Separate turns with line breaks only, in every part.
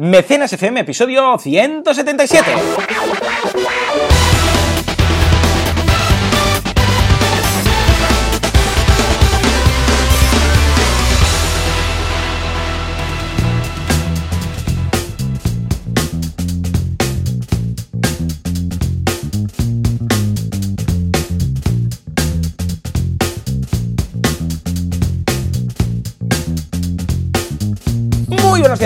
Mecenas FM, episodio 177.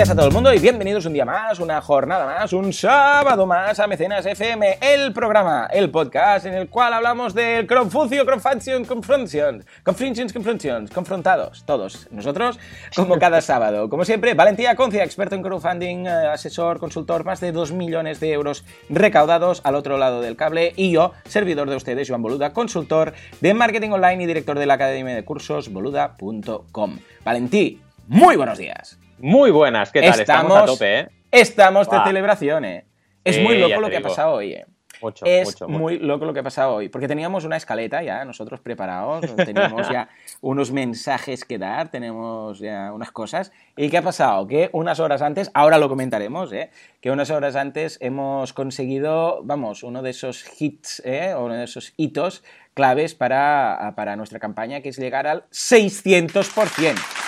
Días a todo el mundo y bienvenidos un día más, una jornada más, un sábado más a Mecenas FM, el programa, el podcast en el cual hablamos del crowdfuncio, crowdfunction, confrontations, confrontations, confrontations, confrontados, todos nosotros, como cada sábado. Como siempre, Valentía Concia, experto en crowdfunding, eh, asesor, consultor, más de 2 millones de euros recaudados al otro lado del cable y yo, servidor de ustedes, Joan Boluda, consultor de marketing online y director de la academia de cursos boluda.com. Valentí, muy buenos días.
Muy buenas, ¿qué tal? Estamos, a tope, ¿eh?
Estamos de
Guau.
celebraciones. Es
Sí,
muy loco lo que ha
digo.
pasado hoy, ¿eh?
Mucho,
es
mucho, mucho.
muy loco lo que ha pasado hoy, porque teníamos una escaleta ya, nosotros preparados, teníamos ya unos mensajes que dar, tenemos ya unas cosas. ¿Y qué ha pasado? Que unas horas antes, ahora lo comentaremos, ¿eh? que unas horas antes hemos conseguido, vamos, uno de esos hits, ¿eh? uno de esos hitos claves para, para nuestra campaña, que es llegar al 600%.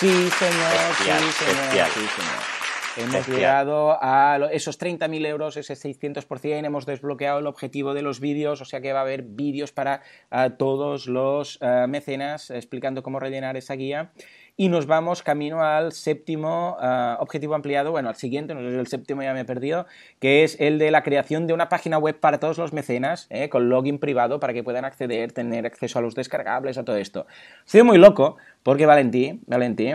Sí, señor,
Bestial,
sí, señor,
bestial.
sí, señor. Hemos
Bestial.
llegado a esos 30.000 euros, ese 600%, hemos desbloqueado el objetivo de los vídeos, o sea que va a haber vídeos para ah, todos los ah, mecenas explicando cómo rellenar esa guía. Y nos vamos camino al séptimo ah, objetivo ampliado, bueno, al siguiente, no sé si el séptimo ya me he perdido, que es el de la creación de una página web para todos los mecenas, ¿eh? con login privado para que puedan acceder, tener acceso a los descargables, a todo esto. Ha sido muy loco, porque Valentí, Valentí,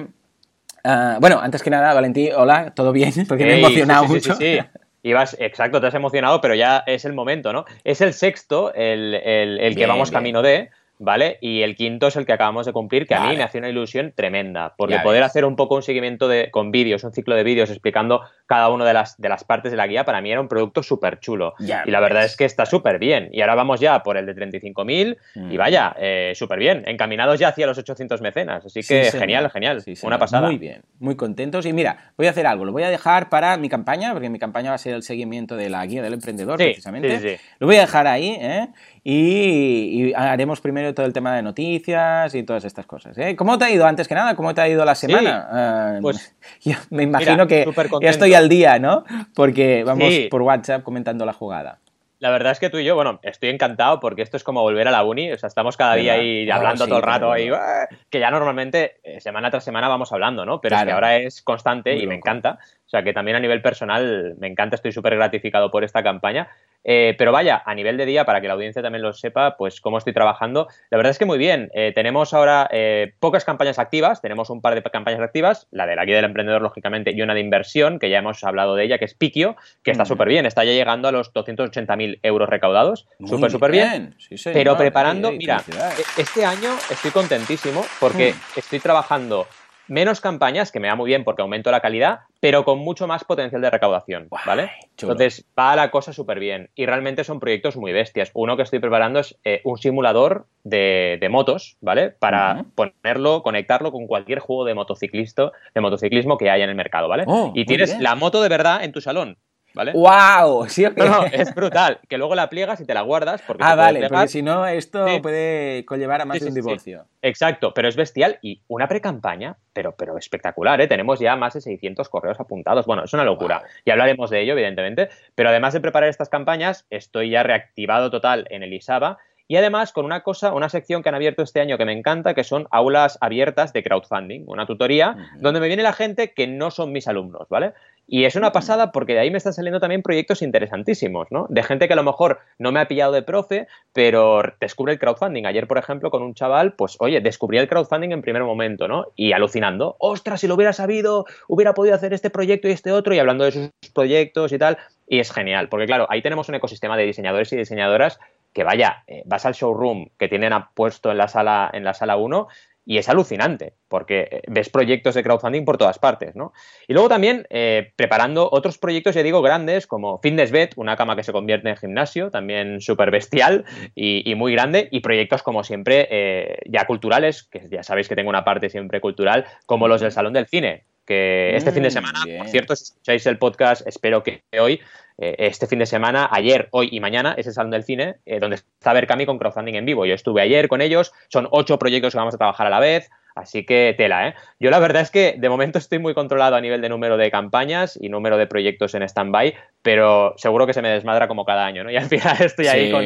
Ah, bueno, antes que nada, Valentí, hola, ¿todo bien? Porque me he emocionado
sí, sí,
mucho.
sí, sí. Ibas, exacto, te has emocionado, pero ya es el momento, ¿no? Es el sexto, el, el- el que vamos
bien.
camino de, ¿vale? Y el quinto es el que acabamos de cumplir, que a mí me hace una ilusión tremenda, porque
Ya
poder
ves.
hacer un poco un seguimiento de, con vídeos, un ciclo de vídeos explicando cada una de las, de las partes de la guía, para mí era un producto súper chulo.
Ya
y la verdad es que está súper bien. Y ahora vamos ya por el de 35.000
Mm.
y vaya, eh, súper bien, encaminados ya hacia los 800 mecenas. Así que
Sí,
genial, genial,
Sí,
una pasada.
Muy bien, muy contentos. Y mira, voy a hacer algo, lo voy a dejar para mi campaña, porque mi campaña va a ser el seguimiento de la guía del emprendedor,
Sí,
precisamente.
sí, sí, sí.
Lo voy a dejar ahí, ¿eh? Y, y haremos primero todo el tema de noticias y todas estas cosas. ¿eh? ¿Cómo te ha ido antes que nada? ¿Cómo te ha ido la semana? Ah,
pues,
yo me imagino
mira,
que ya estoy al día, ¿no? Porque vamos
Sí.
por WhatsApp comentando la jugada.
La verdad es que tú y yo, bueno, estoy encantado porque esto es como volver a la uni, o sea, estamos cada día ahí
Oh,
hablando
sí,
todo el rato, ahí. "Ah", que ya normalmente eh, semana tras semana vamos hablando, ¿no? Pero es que ahora es constante
Muy
y me encanta, o sea, que también a nivel personal me encanta, estoy súper gratificado por esta campaña. Eh, pero vaya, a nivel de día, para que la audiencia también lo sepa, pues cómo estoy trabajando. La verdad es que muy bien. Eh, tenemos ahora eh, pocas campañas activas, tenemos un par de campañas activas, la de la guía del emprendedor, lógicamente, y una de inversión, que ya hemos hablado de ella, que es Piquio, que está
Mm.
súper bien, está ya llegando a los 280.000 euros recaudados. Súper, súper bien.
Sí, señor.
Pero preparando, mira, e- este año estoy contentísimo porque
Mm.
estoy trabajando menos campañas, que me va muy bien porque aumento la calidad, pero con mucho más potencial de recaudación, ¿vale? Entonces va la cosa súper bien y realmente son proyectos muy bestias. Uno que estoy preparando es eh, un simulador de, de motos, ¿vale? Para ponerlo, conectarlo con cualquier juego de motociclista, de motociclismo que haya en el mercado, ¿vale?
Oh,
y tienes la moto de verdad en tu salón, ¿vale?
¡Wow! ¿Sí o qué?
No, no, es brutal. Que luego la pliegas y te la guardas porque
Ah, vale, porque si no, esto
Sí.
puede conllevar a más
Sí,
de un divorcio.
Exacto, pero es bestial y una pre-campaña, pero, pero espectacular, ¿eh? Tenemos ya más de 600 correos apuntados. Bueno, es una locura.
Wow.
Y hablaremos de ello, evidentemente. Pero además de preparar estas campañas, estoy ya reactivado total en el ISABA y además con una cosa, una sección que han abierto este año que me encanta, que son aulas abiertas de crowdfunding, una tutoría donde me viene la gente que no son mis alumnos, ¿vale? Y es una pasada porque de ahí me están saliendo también proyectos interesantísimos, ¿no? De gente que a lo mejor no me ha pillado de profe, pero descubre el crowdfunding. Ayer, por ejemplo, con un chaval, pues oye, descubrí el crowdfunding en primer momento, ¿no? Y alucinando, ostras, si lo hubiera sabido, hubiera podido hacer este proyecto y este otro, y hablando de sus proyectos y tal. Y es genial, porque claro, ahí tenemos un ecosistema de diseñadores y diseñadoras que vaya, eh, vas al showroom que tienen puesto en la sala en la sala 1 y es alucinante, porque eh, ves proyectos de crowdfunding por todas partes, ¿no? Y luego también eh, preparando otros proyectos, ya digo, grandes, como FitnessBet, una cama que se convierte en gimnasio, también súper bestial y, muy grande, y proyectos como siempre eh, ya culturales, que ya sabéis que tengo una parte siempre cultural, como los del Salón del Cine, que este fin de semana, por cierto, si escucháis el podcast, espero que hoy, este fin de semana, ayer, hoy y mañana, es el Salón del Cine, donde está Berkami con crowdfunding en vivo. Yo estuve ayer con ellos, son ocho proyectos que vamos a trabajar a la vez, Así que tela, ¿eh? Yo la verdad es que de momento estoy muy controlado a nivel de número de campañas y número de proyectos en stand-by, pero seguro que se me desmadra como cada año, ¿no? Y al final estoy ahí con,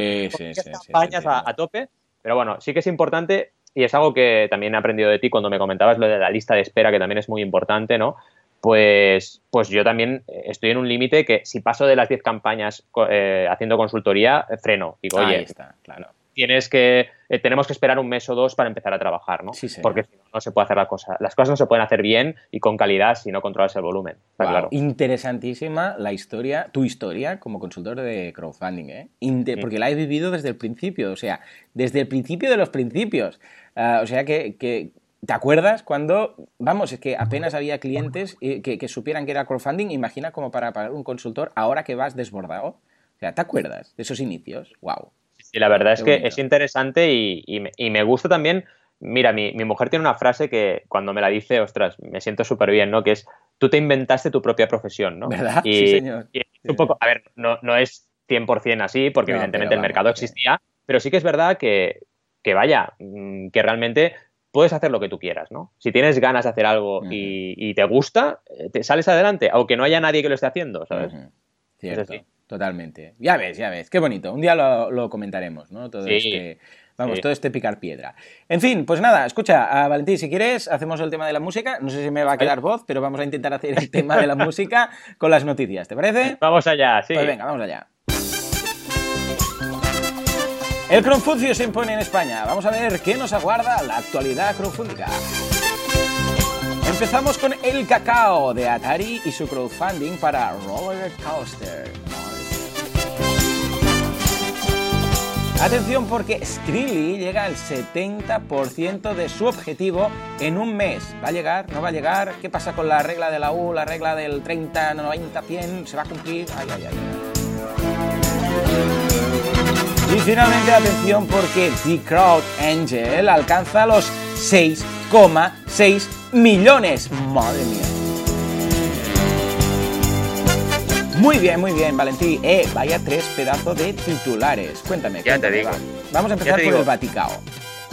campañas a, tope. Pero bueno, sí que es importante y es algo que también he aprendido de ti cuando me comentabas lo de la lista de espera, que también es muy importante, ¿no? Pues, pues yo también estoy en un límite que si paso de las 10 campañas eh, haciendo consultoría, freno. Digo, oye, está, claro tienes que, eh, tenemos que esperar un mes o dos para empezar a trabajar, ¿no? Sí, Porque si no, no se puede hacer la cosa. Las cosas no se pueden hacer bien y con calidad si no controlas el volumen. claro.
Interesantísima la historia, tu historia como consultor de crowdfunding, ¿eh? Porque la he vivido desde el principio, o sea, desde el principio de los principios. Ah, o sea que, ¿Te acuerdas cuando, vamos, es que apenas había clientes que, que, supieran que era crowdfunding? Imagina como para pagar un consultor ahora que vas desbordado. O sea, ¿te acuerdas de esos inicios? ¡Wow!
Y la verdad es que es interesante y, me, gusta también. Mira, mi, mujer tiene una frase que cuando me la dice, ostras, me siento súper bien, ¿no? Que es, tú te inventaste tu propia profesión, ¿no?
¿Verdad? Y, sí, señor.
un poco, a ver, no, no es 100% así, porque evidentemente el mercado existía, pero sí que es verdad que, que, vaya, mm, que realmente puedes hacer lo que tú quieras, ¿no? Si tienes ganas de hacer algo y, te gusta, eh, te sales adelante, aunque no haya nadie que lo esté haciendo, ¿sabes?
Cierto. Totalmente. Ya ves, ya ves. Qué bonito. Un día lo, comentaremos, ¿no? Todo este. Vamos, todo este picar piedra. En fin, pues nada, escucha, a Valentín, si quieres, hacemos el tema de la música. No sé si me va a quedar voz, pero vamos a intentar hacer el tema de la música con las noticias. ¿Te parece?
Vamos allá, sí.
Pues venga, vamos allá. El crowdfunding se impone en España. Vamos a ver qué nos aguarda la actualidad crowdfundica. Empezamos con el cacao de Atari y su crowdfunding para Roller Coaster. Atención porque Skrillly llega al 70% de su objetivo en un mes. ¿Va a llegar? ¿No va a llegar? ¿Qué pasa con la regla de la U, la regla del 30, 90, 100? ¿Se va a cumplir? Ay, ay, ay. Y finalmente atención porque The Crowd Angel alcanza los 6,6 millones. Madre mía. Muy bien, muy bien, Valentín. Eh, vaya tres pedazos de titulares. Cuéntame.
Ya te digo.
Vamos a empezar por el Vaticao.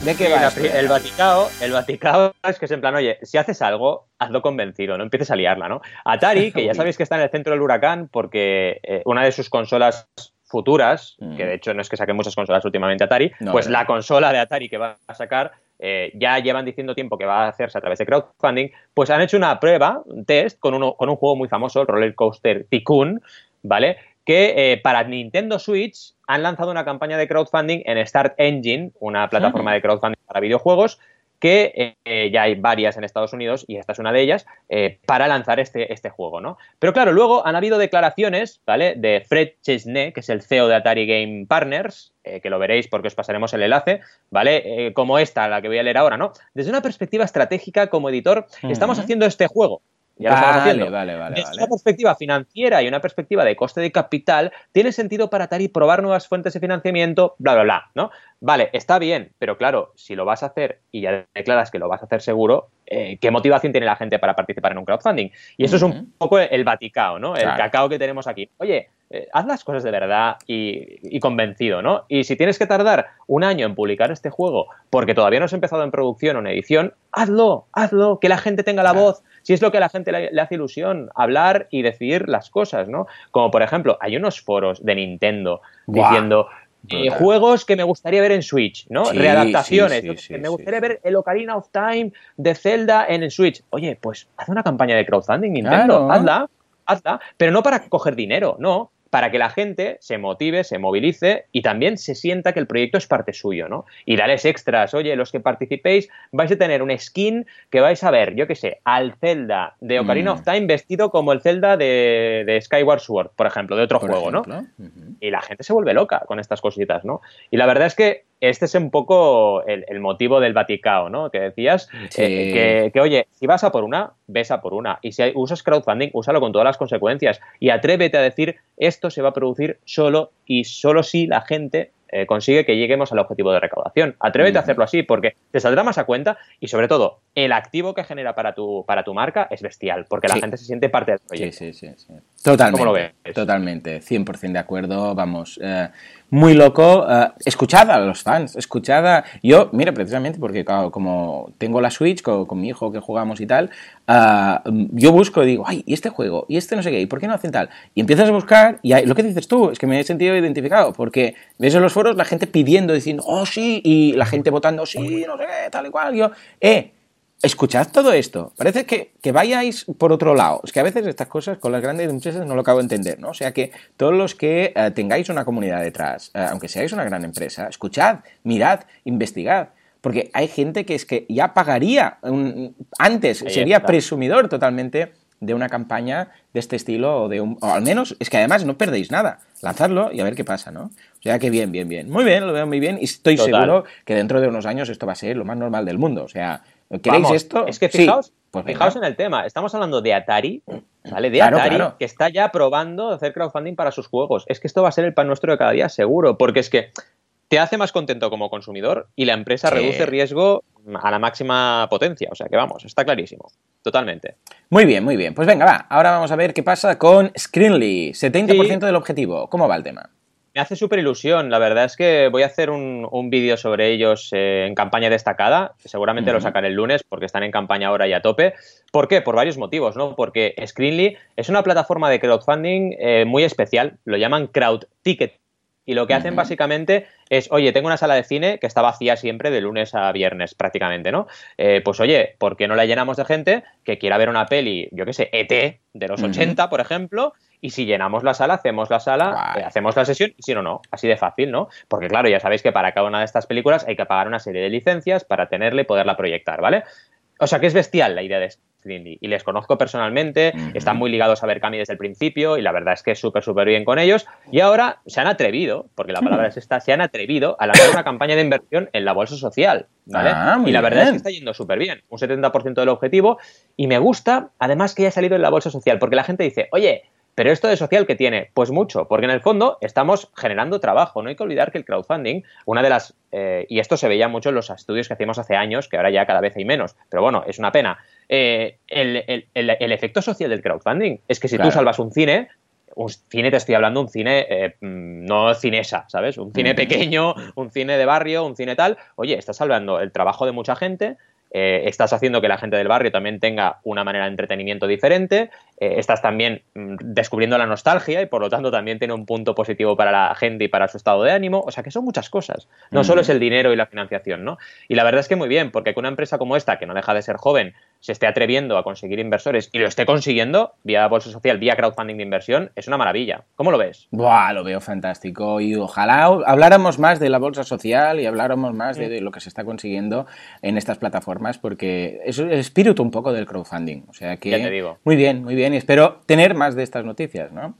¿De qué va?
el Vaticao, el Vaticao es que es en plan, oye, si haces algo, hazlo convencido, no empieces a liarla, ¿no? Atari, que ya sabéis que está en el centro del huracán porque eh, una de sus consolas futuras, mm. que de hecho no es que saque muchas consolas últimamente Atari, pues la consola de Atari que va a sacar eh, ya llevan diciendo tiempo que va a hacerse a través de crowdfunding, pues han hecho una prueba, un test, con, uno, con un juego muy famoso, el Roller Coaster Tycoon, ¿vale? Que eh, para Nintendo Switch han lanzado una campaña de crowdfunding en Start Engine, una plataforma de crowdfunding para videojuegos, que eh, ya hay varias en Estados Unidos, y esta es una de ellas, eh, para lanzar este, este juego, ¿no? Pero claro, luego han habido declaraciones, ¿vale? De Fred Chesney, que es el CEO de Atari Game Partners, eh, que lo veréis porque os pasaremos el enlace, ¿vale? como esta, la que voy a leer ahora, ¿no? Desde una perspectiva estratégica como editor, estamos haciendo este juego, ya
vale, Vale, vale,
Desde una perspectiva financiera y una perspectiva de coste de capital, tiene sentido para Atari probar nuevas fuentes de financiamiento, bla, bla, bla, ¿no? Vale, está bien, pero claro, si lo vas a hacer y ya declaras que lo vas a hacer seguro, eh, ¿qué motivación tiene la gente para participar en un crowdfunding? Y eso es un poco el Vaticao, ¿no? El cacao que tenemos aquí. Oye, eh, haz las cosas de verdad y, convencido, ¿no? Y si tienes que tardar un año en publicar este juego porque todavía no has empezado en producción o en edición, hazlo, hazlo, que la gente tenga la voz, si es lo que a la gente le, hace ilusión, hablar y decidir las cosas, ¿no? Como por ejemplo, hay unos foros de Nintendo diciendo eh, juegos que me gustaría ver en Switch, ¿no? Readaptaciones. me gustaría ver el Ocarina of Time de Zelda en el Switch. Oye, pues haz una campaña de crowdfunding, Nintendo, hazla, hazla, pero no para coger dinero, no, para que la gente se motive, se movilice y también se sienta que el proyecto es parte suyo, ¿no? Y darles extras, oye, los que participéis vais a tener un skin que vais a ver, yo qué sé, al Zelda de Ocarina mm. of Time vestido como el Zelda de, Skyward Sword, por ejemplo, de otro juego, ¿no? y la gente se vuelve loca con estas cositas, ¿no? Y la verdad es que este es un poco el, motivo del Vaticano, ¿no? Que decías eh, que, oye, si vas a por una, ves a por una. Y si usas crowdfunding, úsalo con todas las consecuencias. Y atrévete a decir, esto se va a producir solo y solo si la gente eh, consigue que lleguemos al objetivo de recaudación. Atrévete a hacerlo así porque te saldrá más a cuenta y sobre todo el activo que genera para tu, para tu marca es bestial porque la gente se siente parte del proyecto.
Sí, sí, sí. Totalmente. ¿Cómo lo ves? Totalmente, 100% de acuerdo, vamos. Eh, muy loco. Uh, escuchad a los fans, escuchad a... Yo, mira, precisamente porque como tengo la Switch con, mi hijo que jugamos y tal, yo busco y digo, ay, ¿y este juego? ¿Y este no sé qué? ¿Y por qué no hacen tal? Y empiezas a buscar y lo que dices tú, es que me he sentido identificado porque ves en los foros la gente pidiendo, diciendo, oh, sí, y la gente votando, sí, no sé qué, tal y cual. Yo, eh escuchad todo esto. Parece que, vayáis por otro lado. Es que a veces estas cosas con las grandes empresas no lo acabo de entender, ¿no? O sea que todos los que eh, tengáis una comunidad detrás, eh, aunque seáis una gran empresa, escuchad, mirad, investigad. Porque hay gente que es que ya pagaría antes, sería presumidor totalmente de una campaña de este estilo o de un, o al menos es que además no perdéis nada. Lanzadlo y a ver qué pasa, ¿no? O sea que bien, bien, bien. Muy bien, lo veo muy bien y estoy seguro que dentro de unos años esto va a ser lo más normal del mundo. O sea, ¿Queréis esto?
Es que fijaos, pues fijaos en el tema. Estamos hablando de Atari, ¿vale? De Atari, que está ya probando hacer crowdfunding para sus juegos. Es que esto va a ser el pan nuestro de cada día, seguro, porque es que te hace más contento como consumidor y la empresa reduce riesgo a la máxima potencia. O sea que vamos, está clarísimo. Totalmente.
Muy bien, muy bien. Pues venga, va. Ahora vamos a ver qué pasa con Screenly. 70% del objetivo. ¿Cómo va el tema?
Me hace súper ilusión. La verdad es que voy a hacer un, vídeo sobre ellos eh, en campaña destacada. Seguramente lo sacaré el lunes porque están en campaña ahora y a tope. ¿Por qué? Por varios motivos, ¿no? Porque Screenly es una plataforma de crowdfunding eh, muy especial. Lo llaman Crowd Ticket. Y lo que hacen básicamente es, oye, tengo una sala de cine que está vacía siempre de lunes a viernes prácticamente, ¿no? Eh, pues oye, ¿por qué no la llenamos de gente que quiera ver una peli, yo qué sé, ET de los 80, por ejemplo, y si llenamos la sala, hacemos la sala, eh, hacemos la sesión, y si no, no, así de fácil, ¿no? Porque claro, ya sabéis que para cada una de estas películas hay que pagar una serie de licencias para tenerla y poderla proyectar, ¿vale? O sea que es bestial la idea de Screenly. Y les conozco personalmente, están muy ligados a Berkami desde el principio y la verdad es que es súper, súper bien con ellos. Y ahora se han atrevido, porque la palabra es esta, se han atrevido a lanzar una campaña de inversión en la bolsa social. ¿vale? Ah, y la verdad es que está yendo súper bien, un 70% del objetivo. Y me gusta, además, que haya salido en la bolsa social, porque la gente dice, oye, pero esto de social, ¿qué tiene? Pues mucho, porque en el fondo estamos generando trabajo. No hay que olvidar que el crowdfunding, una de las, eh, y esto se veía mucho en los estudios que hacíamos hace años, que ahora ya cada vez hay menos, pero bueno, es una pena. Eh, el, efecto social del crowdfunding es que si tú salvas un cine, un cine, te estoy hablando, un cine eh, no cinesa, ¿sabes? Un cine pequeño, un cine de barrio, un cine tal. Oye, estás salvando el trabajo de mucha gente, eh, estás haciendo que la gente del barrio también tenga una manera de entretenimiento diferente, eh, estás también mm, descubriendo la nostalgia y por lo tanto también tiene un punto positivo para la gente y para su estado de ánimo, o sea que son muchas cosas, no solo es el dinero y la financiación, ¿no? Y la verdad es que muy bien, porque que una empresa como esta, que no deja de ser joven, se esté atreviendo a conseguir inversores y lo esté consiguiendo vía bolsa social, vía crowdfunding de inversión, es una maravilla. ¿Cómo lo ves?
Buah, lo veo fantástico y ojalá habláramos más de la bolsa social y habláramos más de, lo que se está consiguiendo en estas plataformas porque es el espíritu un poco del crowdfunding. O sea que...
Ya te digo.
Muy bien, muy bien y espero tener más de estas noticias, ¿no?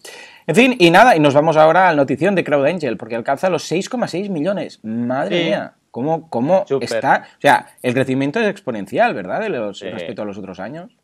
En fin, y nada, y nos vamos ahora a la notición de Crowd Angel porque alcanza los 6,6 millones. Madre mía. ¿Cómo, cómo está? O sea, el crecimiento es exponencial, ¿verdad? De los, Respecto a los otros años.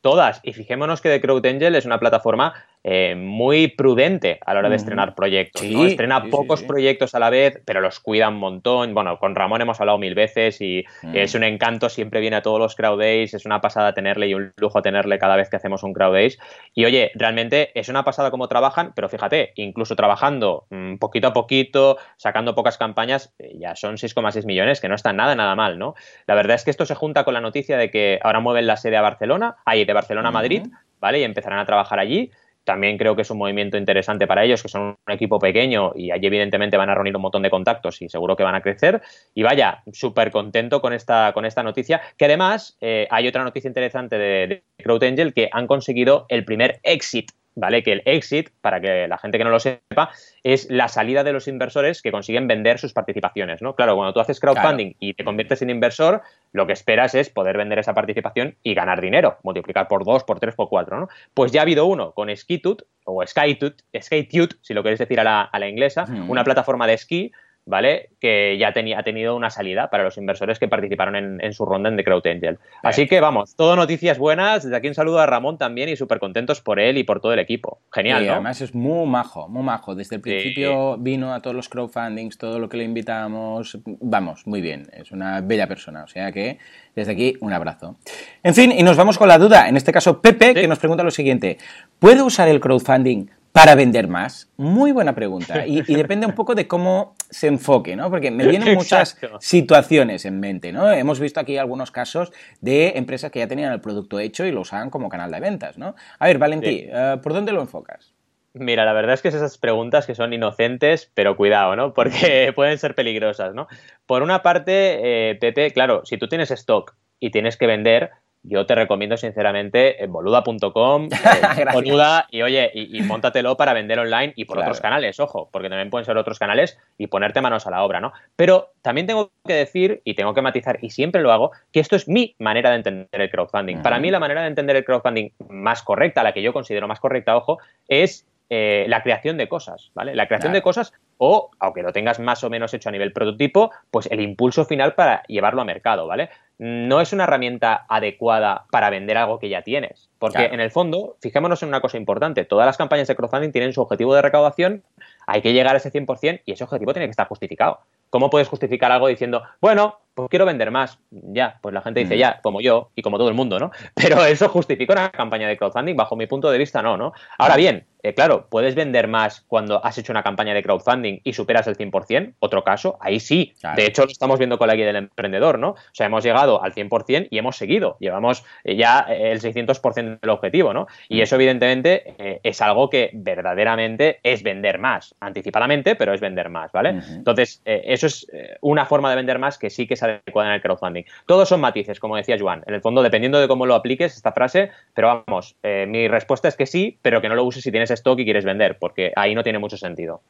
Todas. Y fijémonos que The Crowd Angel es una plataforma eh, muy prudente a la hora de estrenar proyectos. Estrena pocos proyectos a la vez, pero los cuida un montón. Bueno, con Ramón hemos hablado mil veces y mm. es un encanto, siempre viene a todos los crowd days, es una pasada tenerle y un lujo tenerle cada vez que hacemos un crowd days. Y oye, realmente es una pasada cómo trabajan, pero fíjate, incluso trabajando mm, poquito a poquito, sacando pocas campañas, eh, ya son 6,6 millones, que no está nada, nada mal, ¿no? La verdad es que esto se junta con la noticia de que ahora mueven la sede a Barcelona, ahí de Barcelona a Madrid, ¿vale? Y empezarán a trabajar allí también creo que es un movimiento interesante para ellos, que son un equipo pequeño y allí evidentemente van a reunir un montón de contactos y seguro que van a crecer. Y vaya, súper contento con esta, con esta noticia, que además eh, hay otra noticia interesante de, de Crowd Angel, que han conseguido el primer exit ¿vale? Que el exit, para que la gente que no lo sepa, es la salida de los inversores que consiguen vender sus participaciones, ¿no? Claro, cuando tú haces crowdfunding y te conviertes en inversor, lo que esperas es poder vender esa participación y ganar dinero, multiplicar por dos, por tres, por cuatro, ¿no? Pues ya ha habido uno con Skitut, o SkyTute, si lo queréis decir a la, a la inglesa, una plataforma de esquí ¿vale? Que ya tenía, ha tenido una salida para los inversores que participaron en, su ronda en The Crowd Angel. Así que vamos, todo noticias buenas. Desde aquí un saludo a Ramón también y súper contentos por él y por todo el equipo. Genial,
¿no? Además es muy majo, muy majo. Desde el principio vino a todos los crowdfundings, todo lo que le invitamos. Vamos, muy bien. Es una bella persona. O sea que desde aquí un abrazo. En fin, y nos vamos con la duda. En este caso, Pepe, que nos pregunta lo siguiente. ¿Puede usar el crowdfunding para vender más? Muy buena pregunta. Y, depende un poco de cómo se enfoque, ¿no? Porque me vienen muchas situaciones en mente, ¿no? Hemos visto aquí algunos casos de empresas que ya tenían el producto hecho y lo usaban como canal de ventas, ¿no? A ver, Valentí, eh, ¿por dónde lo enfocas?
Mira, la verdad es que es esas preguntas que son inocentes, pero cuidado, ¿no? Porque pueden ser peligrosas, ¿no? Por una parte, eh, Pepe, claro, si tú tienes stock y tienes que vender, yo te recomiendo sinceramente boluda.com, boluda, y oye, y, y, móntatelo para vender online y por otros canales, ojo, porque también pueden ser otros canales y ponerte manos a la obra, ¿no? Pero también tengo que decir y tengo que matizar, y siempre lo hago, que esto es mi manera de entender el crowdfunding. Para mí la manera de entender el crowdfunding más correcta, la que yo considero más correcta, ojo, es eh, la creación de cosas, ¿vale? La creación de cosas o, aunque lo tengas más o menos hecho a nivel prototipo, pues el impulso final para llevarlo a mercado, ¿vale? No es una herramienta adecuada para vender algo que ya tienes, porque en el fondo, fijémonos en una cosa importante, todas las campañas de crowdfunding tienen su objetivo de recaudación, hay que llegar a ese 100% y ese objetivo tiene que estar justificado. ¿Cómo puedes justificar algo diciendo, bueno, pues quiero vender más? Ya, pues la gente dice, mm. ya, como yo y como todo el mundo, ¿no? Pero eso justifica una campaña de crowdfunding, bajo mi punto de vista, no, ¿no? Ahora bien, eh, claro, puedes vender más cuando has hecho una campaña de crowdfunding y superas el 100%, otro caso, ahí sí. De hecho, lo estamos viendo con la guía del emprendedor, ¿no? O sea, hemos llegado al 100% y hemos seguido, llevamos eh, ya eh, el 600% del objetivo, ¿no? Y mm. eso, evidentemente, es algo que verdaderamente es vender más, anticipadamente, pero es vender más, ¿vale? Entonces, eso es una forma de vender más que sí que es adecuada en el crowdfunding. Todos son matices, como decía Juan. En el fondo, dependiendo de cómo lo apliques, esta frase, pero vamos, mi respuesta es que sí, pero que no lo uses si tienes stock y quieres vender, porque ahí no tiene mucho sentido.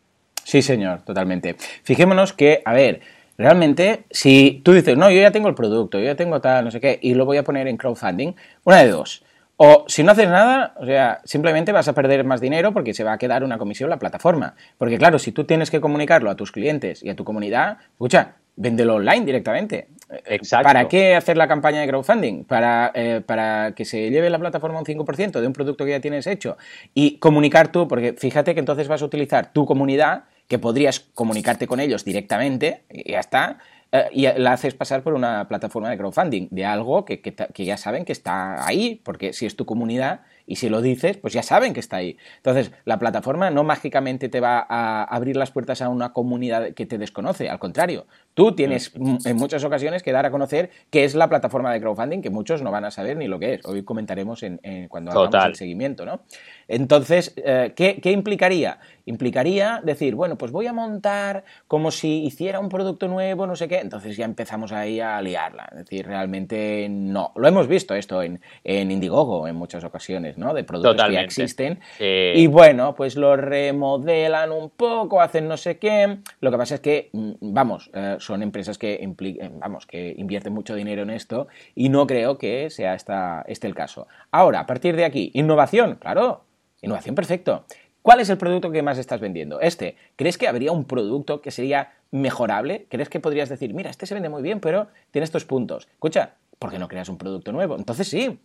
Sí, señor, totalmente. Fijémonos que, a ver, realmente, si tú dices, no, yo ya tengo el producto, yo ya tengo tal, no sé qué, y lo voy a poner en crowdfunding, una de dos. O si no haces nada, o sea, simplemente vas a perder más dinero porque se va a quedar una comisión la plataforma. Porque claro, si tú tienes que comunicarlo a tus clientes y a tu comunidad, escucha, véndelo online directamente.
Exacto.
¿Para qué hacer la campaña de crowdfunding? Para, eh, para que se lleve la plataforma un 5% de un producto que ya tienes hecho y comunicar tú, porque fíjate que entonces vas a utilizar tu comunidad, que podrías comunicarte con ellos directamente, y ya está, eh, y la haces pasar por una plataforma de crowdfunding, de algo que, que ya saben que está ahí, porque si es tu comunidad y si lo dices, pues ya saben que está ahí. Entonces, la plataforma no mágicamente te va a abrir las puertas a una comunidad que te desconoce, al contrario, tú tienes en muchas ocasiones que dar a conocer qué es la plataforma de crowdfunding, que muchos no van a saber ni lo que es. Hoy comentaremos en, cuando hagamos el seguimiento, ¿no? Entonces, eh, ¿qué, ¿qué implicaría? Implicaría decir, bueno, pues voy a montar como si hiciera un producto nuevo, no sé qué, entonces ya empezamos ahí a liarla. Es decir, realmente no. Lo hemos visto esto en, en Indiegogo en muchas ocasiones, ¿no? De productos que ya existen. Y bueno, pues lo remodelan un poco, hacen no sé qué. Lo que pasa es que, mm, vamos, eh, son empresas que, eh, vamos, que invierten mucho dinero en esto y no creo que sea esta, este el caso. Ahora, a partir de aquí, innovación, claro, innovación perfecto. ¿Cuál es el producto que más estás vendiendo? Este. ¿Crees que habría un producto que sería mejorable? ¿Crees que podrías decir, mira, este se vende muy bien, pero tiene estos puntos? Escucha, ¿por qué no creas un producto nuevo? Entonces sí.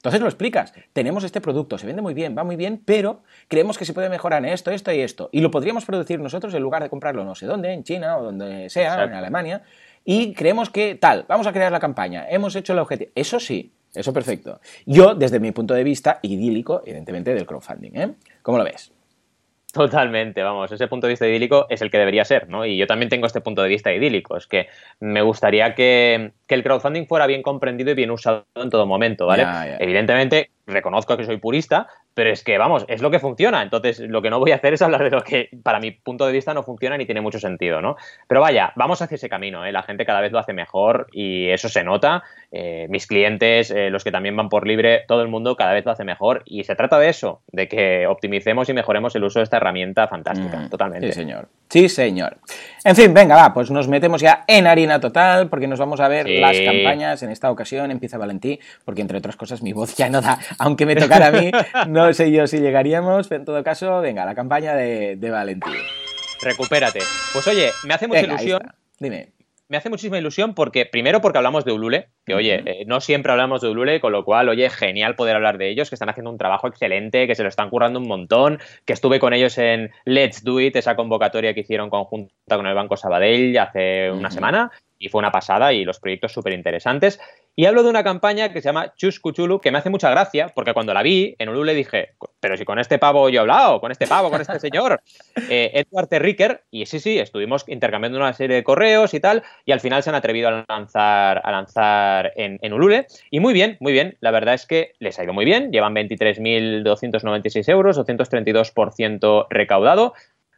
Entonces lo explicas. Tenemos este producto, se vende muy bien, va muy bien, pero creemos que se puede mejorar en esto, esto y esto. Y lo podríamos producir nosotros en lugar de comprarlo no sé dónde, en China o donde sea, en Alemania. Y creemos que tal, vamos a crear la campaña, hemos hecho el objetivo. Eso sí, eso perfecto. Yo, desde mi punto de vista idílico, evidentemente, del crowdfunding. ¿eh? ¿Cómo lo ves?
Totalmente, vamos, ese punto de vista idílico es el que debería ser, ¿no? Y yo también tengo este punto de vista idílico, es que me gustaría que, el crowdfunding fuera bien comprendido y bien usado en todo momento, ¿vale? Evidentemente, reconozco que soy purista, pero es que, vamos, es lo que funciona. Entonces, lo que no voy a hacer es hablar de lo que, para mi punto de vista, no funciona ni tiene mucho sentido, ¿no? Pero vaya, vamos hacia ese camino, ¿eh? La gente cada vez lo hace mejor y eso se nota. Eh, mis clientes, eh, los que también van por libre, todo el mundo cada vez lo hace mejor. Y se trata de eso, de que optimicemos y mejoremos el uso de esta herramienta fantástica, mm, totalmente.
Sí, señor. Sí, señor. En fin, venga, va, pues nos metemos ya en harina total, porque nos vamos a ver las campañas. En esta ocasión empieza Valentí, porque entre otras cosas mi voz ya no da, aunque me tocara a mí, no no sé yo si llegaríamos, pero en todo caso, venga, la campaña de, de Valentín.
Recupérate. Pues oye, me hace mucha ilusión.
Dime
me hace muchísima ilusión porque, primero, porque hablamos de Ulule, que oye, eh, no siempre hablamos de Ulule, con lo cual, oye, genial poder hablar de ellos, que están haciendo un trabajo excelente, que se lo están currando un montón, que estuve con ellos en Let's Do It, esa convocatoria que hicieron conjunta con el Banco Sabadell hace una semana, y fue una pasada y los proyectos súper interesantes. Y hablo de una campaña que se llama Chus Cuchulu, que me hace mucha gracia, porque cuando la vi en Ulule dije, pero si con este pavo yo he hablado, con este pavo, con este señor, eh, Edward Terricker, y sí, sí, estuvimos intercambiando una serie de correos y tal, y al final se han atrevido a lanzar, a lanzar en, en Ulule. Y muy bien, muy bien, la verdad es que les ha ido muy bien, llevan 23.296 euros, 232% recaudado,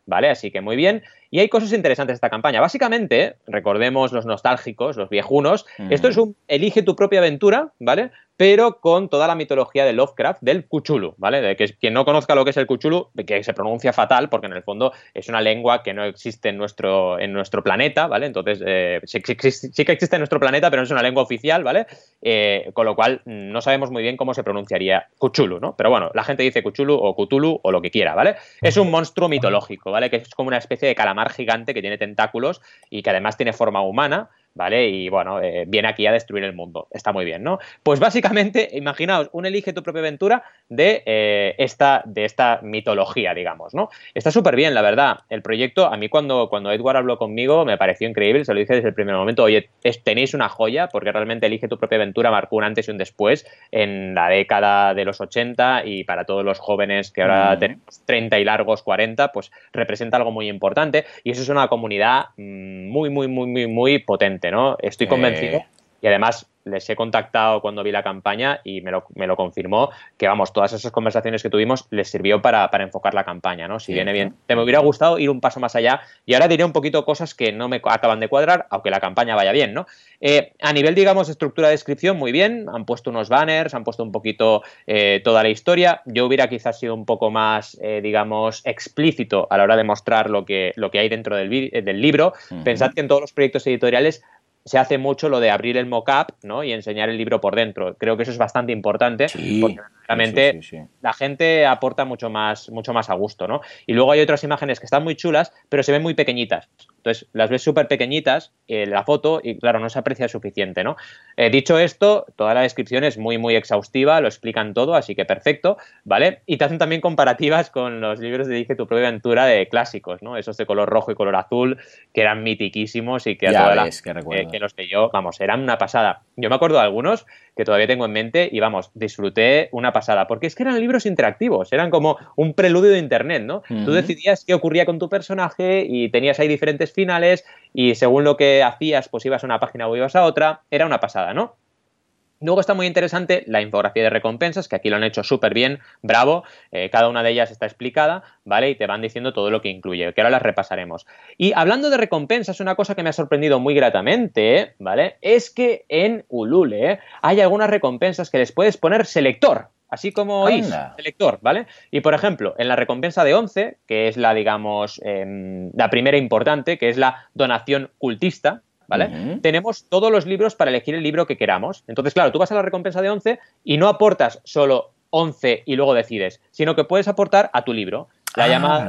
¿vale? Así que muy bien. Y hay cosas interesantes de esta campaña. Básicamente, recordemos los nostálgicos, los viejunos, esto es un elige tu propia aventura, ¿vale? Pero con toda la mitología de Lovecraft, del Cthulhu, ¿vale? De que quien no conozca lo que es el Cthulhu, que se pronuncia fatal, porque en el fondo es una lengua que no existe en nuestro, en nuestro planeta, ¿vale? Entonces, eh, sí, que existe en nuestro planeta, pero no es una lengua oficial, ¿vale? Eh, con lo cual, no sabemos muy bien cómo se pronunciaría Cthulhu, ¿no? Pero bueno, la gente dice Cthulhu o Cthulhu o lo que quiera, ¿vale? Es un monstruo mitológico, ¿vale? Que es como una especie de calamar gigante que tiene tentáculos y que además tiene forma humana ¿vale? Y bueno, eh, viene aquí a destruir el mundo. Está muy bien, ¿no? Pues básicamente, imaginaos, un elige tu propia aventura de, eh, esta, de esta mitología, digamos, ¿no? Está súper bien, la verdad. El proyecto, a mí cuando, cuando Edward habló conmigo, me pareció increíble, se lo dije desde el primer momento, oye, tenéis una joya, porque realmente elige tu propia aventura marcó un antes y un después en la década de los 80 y para todos los jóvenes que ahora tenemos 30 y largos 40, pues representa algo muy importante y eso es una comunidad mm, muy, muy, muy, muy, muy potente. ¿No? Estoy convencido. Eh. Y además, les he contactado cuando vi la campaña y me lo, me lo confirmó, que vamos, todas esas conversaciones que tuvimos les sirvió para, enfocar la campaña, ¿no? Si viene bien. Te me hubiera gustado ir un paso más allá y ahora diré un poquito cosas que no me acaban de cuadrar, aunque la campaña vaya bien, ¿no? Eh, a nivel, digamos, estructura de descripción, muy bien, han puesto unos banners, han puesto un poquito eh, toda la historia. Yo hubiera quizás sido un poco más, eh, digamos, explícito a la hora de mostrar lo que, lo que hay dentro del, del libro. Pensad que en todos los proyectos editoriales se hace mucho lo de abrir el mock-up ¿no? y enseñar el libro por dentro. Creo que eso es bastante importante porque realmente la gente aporta mucho más, mucho más a gusto. ¿no? Y luego hay otras imágenes que están muy chulas, pero se ven muy pequeñitas. Entonces, las ves súper pequeñitas en la foto y, claro, no se aprecia suficiente, ¿no? Eh, dicho esto, toda la descripción es muy, muy exhaustiva, lo explican todo, así que perfecto, ¿vale? Y te hacen también comparativas con los libros de Dije tu propia aventura de clásicos, ¿no? Esos de color rojo y color azul, que eran mitiquísimos y que a que, eh, que los que yo, vamos, eran una pasada. Yo me acuerdo de algunos que todavía tengo en mente y vamos, disfruté una pasada, porque es que eran libros interactivos, eran como un preludio de Internet, ¿no? Tú decidías qué ocurría con tu personaje y tenías ahí diferentes finales y según lo que hacías, pues ibas a una página o ibas a otra, era una pasada, ¿no? Luego está muy interesante la infografía de recompensas, que aquí lo han hecho súper bien, bravo, eh, cada una de ellas está explicada, ¿vale? Y te van diciendo todo lo que incluye, que ahora las repasaremos. Y hablando de recompensas, una cosa que me ha sorprendido muy gratamente, ¿vale? Es que en Ulule hay algunas recompensas que les puedes poner selector, así como is, selector, ¿vale? Y por ejemplo, en la recompensa de 11, que es la, digamos, em, la primera importante, que es la donación cultista, ¿vale? Tenemos todos los libros para elegir el libro que queramos. Entonces, claro, tú vas a la recompensa de 11 y no aportas solo 11 y luego decides, sino que puedes aportar a tu libro. La ah, llamada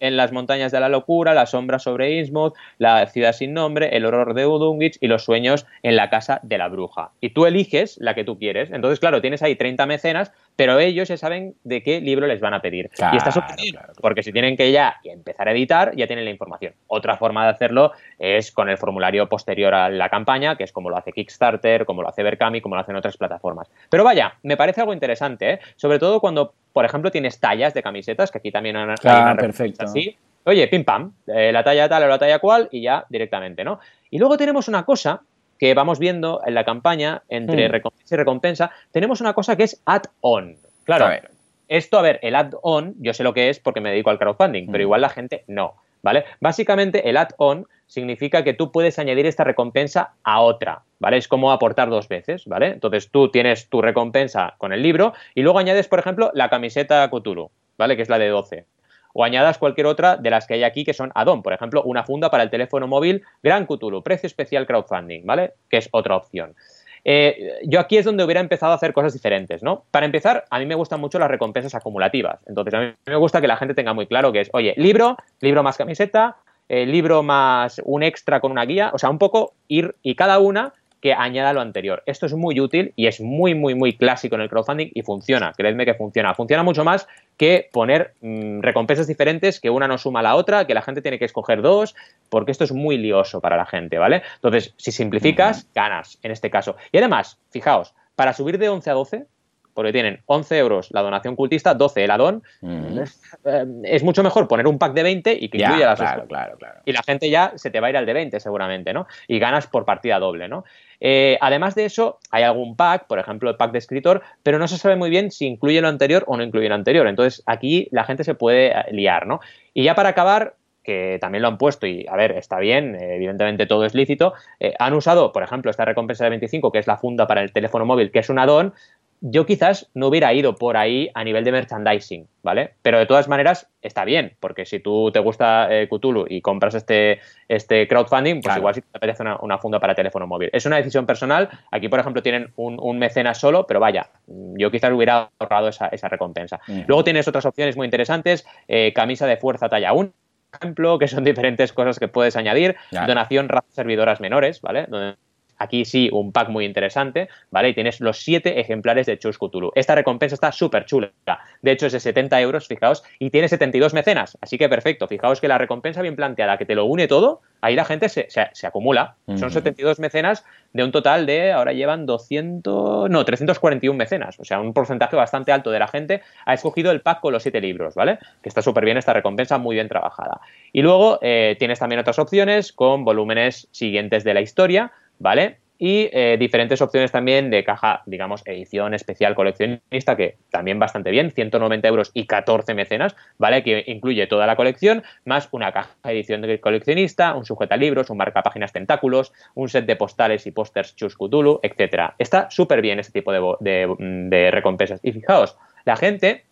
en las montañas de la locura, la sombra sobre Innsmouth, la ciudad sin nombre, el horror de Udungwich y los sueños en la casa de la bruja. Y tú eliges la que tú quieres. Entonces, claro, tienes ahí 30 mecenas, pero ellos ya saben de qué libro les van a pedir. y está súper porque si tienen que ya empezar a editar, ya tienen la información. Otra forma de hacerlo es con el formulario posterior a la campaña, que es como lo hace Kickstarter, como lo hace Berkami, como lo hacen otras plataformas. Pero vaya, me parece algo interesante, ¿eh? sobre todo cuando por ejemplo, tienes tallas de camisetas, que aquí también hay una,
claro, perfecto.
así. Oye, pim pam, eh, la talla tal o la talla cual y ya directamente, ¿no? Y luego tenemos una cosa que vamos viendo en la campaña entre hmm. recompensa y recompensa, tenemos una cosa que es add-on. Claro, esto, a ver, el add-on, yo sé lo que es porque me dedico al crowdfunding, pero hmm. igual la gente no, ¿vale? Básicamente el add-on significa que tú puedes añadir esta recompensa a otra, ¿vale? Es como aportar dos veces, ¿vale? Entonces tú tienes tu recompensa con el libro y luego añades, por ejemplo, la camiseta Cthulhu, ¿vale? Que es la de 12. O añadas cualquier otra de las que hay aquí que son add-on, por ejemplo, una funda para el teléfono móvil Gran Cthulhu, precio especial crowdfunding, ¿vale? Que es otra opción. Eh, yo aquí es donde hubiera empezado a hacer cosas diferentes, ¿no? Para empezar, a mí me gustan mucho las recompensas acumulativas. Entonces, a mí me gusta que la gente tenga muy claro que es, oye, libro, libro más camiseta, eh, libro más un extra con una guía, o sea, un poco ir y cada una que añada lo anterior. Esto es muy útil y es muy, muy, muy clásico en el crowdfunding y funciona, creedme que funciona. Funciona mucho más que poner mm, recompensas diferentes, que una no suma a la otra, que la gente tiene que escoger dos, porque esto es muy lioso para la gente, ¿vale? Entonces, si simplificas, ganas en este caso. Y además, fijaos, para subir de 11 a 12, porque tienen 11 euros la donación cultista, 12 el adón, eh, es mucho mejor poner un pack de 20 y que incluya las
claro, claro, claro.
Y la gente ya se te va a ir al de 20 seguramente, ¿no? Y ganas por partida doble, ¿no? Eh, además de eso, hay algún pack, por ejemplo el pack de escritor, pero no se sabe muy bien si incluye lo anterior o no incluye lo anterior. Entonces aquí la gente se puede eh, liar, ¿no? Y ya para acabar, que también lo han puesto y, a ver, está bien, evidentemente todo es lícito, han usado, por ejemplo, esta recompensa de 25, que es la funda para el teléfono móvil, que es un add-on, yo quizás no hubiera ido por ahí a nivel de merchandising, ¿vale? Pero de todas maneras está bien, porque si tú te gusta eh, Cthulhu y compras este, este crowdfunding, pues igual sí te apetece una, funda para teléfono móvil. Es una decisión personal. Aquí, por ejemplo, tienen un, mecenas solo, pero vaya, yo quizás hubiera ahorrado esa, recompensa. Luego tienes otras opciones muy interesantes, eh, camisa de fuerza talla 1, ejemplo, que son diferentes cosas que puedes añadir, donación razas servidoras menores, ¿vale? Aquí sí, un pack muy interesante, ¿vale? Y tienes los siete ejemplares de Chus Cthulhu. Esta recompensa está súper chula. De hecho, es de 70 euros, fijaos, y tiene 72 mecenas. Así que perfecto. Fijaos que la recompensa bien planteada, que te lo une todo, ahí la gente se, acumula. Son 72 mecenas de un total de, ahora llevan 200, no, 341 mecenas. O sea, un porcentaje bastante alto de la gente ha escogido el pack con los siete libros, ¿vale? Que está súper bien esta recompensa, muy bien trabajada. Y luego eh, tienes también otras opciones con volúmenes siguientes de la historia ¿vale? Y eh, diferentes opciones también de caja, digamos, edición especial coleccionista, que también bastante bien, 190 euros y 14 mecenas, ¿vale? Que incluye toda la colección, más una caja de edición de coleccionista, un sujeta libros, un marca páginas tentáculos, un set de postales y pósters Chus Cthulhu, etc. Está súper bien este tipo de, de recompensas. Y fijaos, la gente,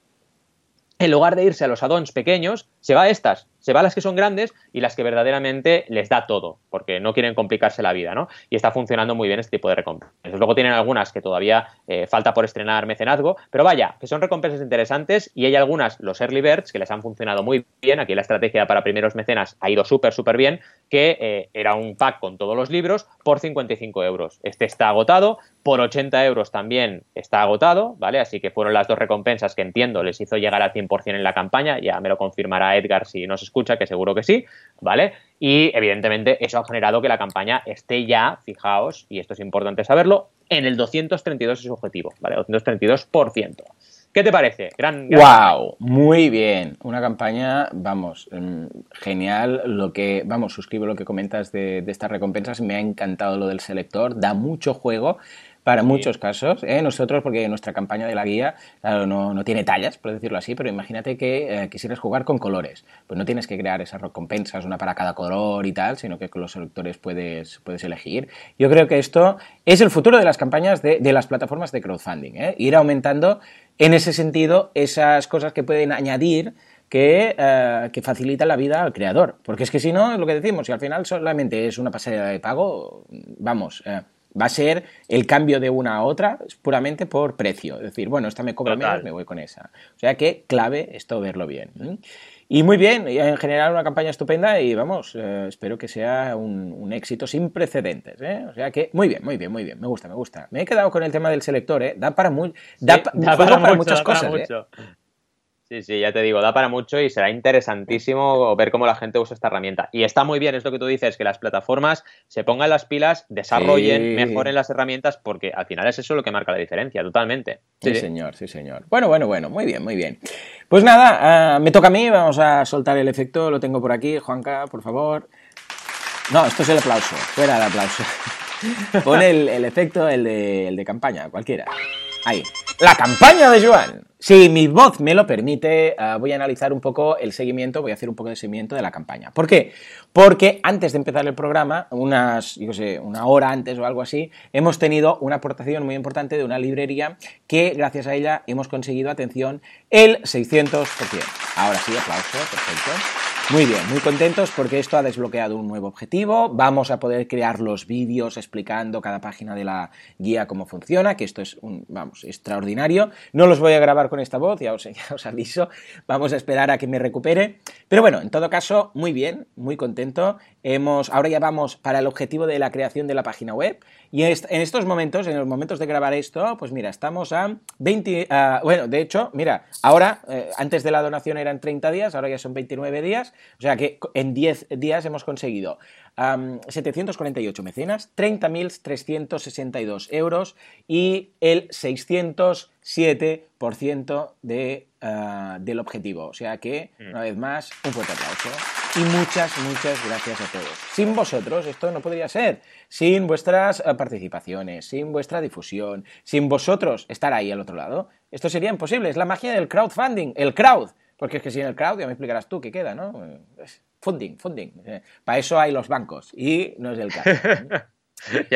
en lugar de irse a los addons pequeños, se va a estas, se va a las que son grandes y las que verdaderamente les da todo, porque no quieren complicarse la vida, ¿no? Y está funcionando muy bien este tipo de recompensas. Luego tienen algunas que todavía eh, falta por estrenar mecenazgo, pero vaya, que son recompensas interesantes y hay algunas, los early birds, que les han funcionado muy bien. Aquí la estrategia para primeros mecenas ha ido súper, súper bien, que eh, era un pack con todos los libros por 55 euros. Este está agotado, por 80 euros también está agotado, ¿vale? Así que fueron las dos recompensas que entiendo les hizo llegar al 100% en la campaña, ya me lo confirmará Edgar si nos escucha, que seguro que sí, ¿vale? Y evidentemente eso ha generado que la campaña esté ya, fijaos, y esto es importante saberlo, en el 232 es su objetivo, ¿vale? 232%. ¿Qué te parece?
Gran, wow, muy bien. Una campaña, vamos, mm, genial. Lo que, vamos, suscribo lo que comentas de, de estas recompensas. Me ha encantado lo del selector. Da mucho juego para muchos casos. ¿eh? Nosotros, porque nuestra campaña de la guía no, no, tiene tallas, por decirlo así, pero imagínate que eh, quisieras jugar con colores. Pues no tienes que crear esas recompensas, una para cada color y tal, sino que con los selectores puedes, puedes elegir. Yo creo que esto es el futuro de las campañas de, de las plataformas de crowdfunding. ¿eh? Ir aumentando en ese sentido esas cosas que pueden añadir que, eh, que, facilitan la vida al creador. Porque es que si no, es lo que decimos, si al final solamente es una pasada de pago, vamos, eh, Va a ser el cambio de una a otra puramente por precio. Es decir, bueno, esta me cobra menos, me voy con esa. O sea que clave esto verlo bien. Y muy bien, en general una campaña estupenda y vamos, eh, espero que sea un, éxito sin precedentes. ¿eh? O sea que muy bien, muy bien, muy bien, me gusta, me gusta. Me he quedado con el tema del selector, ¿eh? da para, muy, da, para, muchas cosas. ¿eh?
Sí, sí, ya te digo, da para mucho y será interesantísimo ver cómo la gente usa esta herramienta. Y está muy bien, es lo que tú dices, que las plataformas se pongan las pilas, desarrollen, mejoren las herramientas, porque al final es eso lo que marca la diferencia, totalmente.
Sí, señor, sí, señor. Bueno, bueno, bueno, muy bien, muy bien. Pues nada, ah, me toca a mí, vamos a soltar el efecto, lo tengo por aquí, Juanca, por favor. No, esto es el aplauso, fuera el aplauso. Pon el, efecto, el de, el de campaña, cualquiera. Ahí. La campaña de Joan. Si mi voz me lo permite, eh, voy a analizar un poco el seguimiento, voy a hacer un poco de seguimiento de la campaña. ¿Por qué? Porque antes de empezar el programa, unas, yo sé, una hora antes o algo así, hemos tenido una aportación muy importante de una librería que, gracias a ella, hemos conseguido, atención, el 600%. Ahora sí, aplauso, perfecto. Muy bien, muy contentos porque esto ha desbloqueado un nuevo objetivo. Vamos a poder crear los vídeos explicando cada página de la guía cómo funciona, que esto es un, vamos, extraordinario. No los voy a grabar con esta voz, ya os, ya aviso. Vamos a esperar a que me recupere. Pero bueno, en todo caso, muy bien, muy contento. Hemos, ahora ya vamos para el objetivo de la creación de la página web. Y en estos momentos, en los momentos de grabar esto, pues mira, estamos a 20, bueno, de hecho, mira, ahora, eh, antes de la donación eran 30 días, ahora ya son 29 días, o sea que en 10 días hemos conseguido 748 mecenas, 30.362 euros y el 607% de, ah, del objetivo. O sea que, mm. una vez más, un fuerte aplauso. Y muchas, muchas gracias a todos. Sin vosotros esto no podría ser. Sin vuestras ah, participaciones, sin vuestra difusión, sin vosotros estar ahí al otro lado, esto sería imposible. Es la magia del crowdfunding, el crowd. Porque es que sin el crowd, ya me explicarás tú qué queda, ¿no? Funding, funding. Para eso hay los bancos y no es el caso.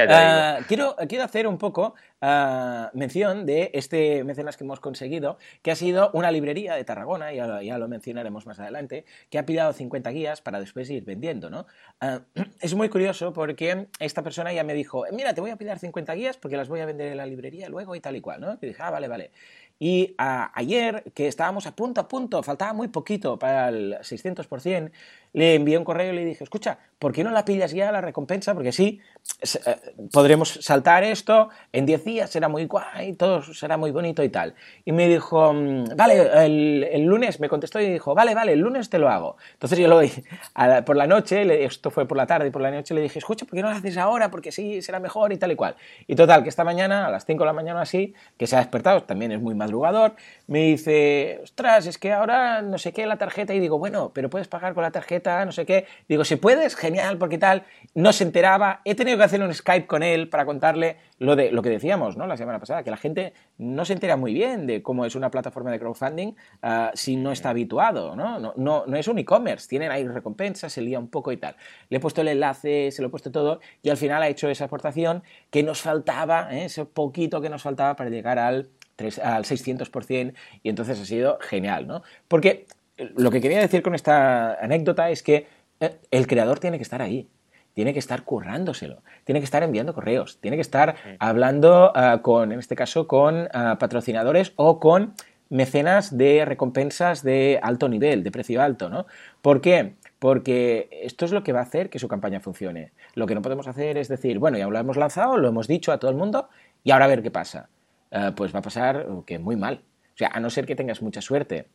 Ah, quiero, quiero, hacer un poco uh, mención de este mecenas que hemos conseguido, que ha sido una librería de Tarragona, ya, ya lo mencionaremos más adelante, que ha pillado 50 guías para después ir vendiendo. ¿no? Uh, es muy curioso porque esta persona ya me dijo, mira, te voy a pillar 50 guías porque las voy a vender en la librería luego y tal y cual. ¿no? Y dije, ah, vale, vale. Y ayer, que estábamos a punto a punto, faltaba muy poquito para el 600%, le envié un correo y le dije, escucha, ¿por qué no la pillas ya la recompensa? Porque sí, eh, podremos saltar esto, en 10 días será muy guay, todo será muy bonito y tal. Y me dijo, mm, vale, el, lunes me contestó y dijo, vale, vale, el lunes te lo hago. Entonces yo lo vi por la noche, esto fue por la tarde y por la noche le dije, escucha, ¿por qué no lo haces ahora? Porque sí, será mejor y tal y cual. Y total, que esta mañana, a las 5 de la mañana así, que se ha despertado, también es muy madrugador, me dice, ostras, es que ahora no sé qué la tarjeta y digo, bueno, pero puedes pagar con la tarjeta, no sé qué. Digo, si puedes, genial, porque tal, no se enteraba. He tenido que hacer un Skype con él para contarle lo, de, lo que decíamos ¿no? la semana pasada, que la gente no se entera muy bien de cómo es una plataforma de crowdfunding uh, si no está habituado. ¿no? No, no, no es un e-commerce, tienen ahí recompensas, se lía un poco y tal. Le he puesto el enlace, se lo he puesto todo y al final ha hecho esa aportación que nos faltaba, ¿eh? ese poquito que nos faltaba para llegar al al 600% y entonces ha sido genial, ¿no? Porque lo que quería decir con esta anécdota es que eh, el creador tiene que estar ahí, tiene que estar currándoselo, tiene que estar enviando correos, tiene que estar hablando ah, con, en este caso, con ah, patrocinadores o con mecenas de recompensas de alto nivel, de precio alto, ¿no? ¿Por qué? Porque esto es lo que va a hacer que su campaña funcione. Lo que no podemos hacer es decir, bueno, ya lo hemos lanzado, lo hemos dicho a todo el mundo y ahora a ver qué pasa. Eh, pues va a pasar que muy mal. O sea, a no ser que tengas mucha suerte,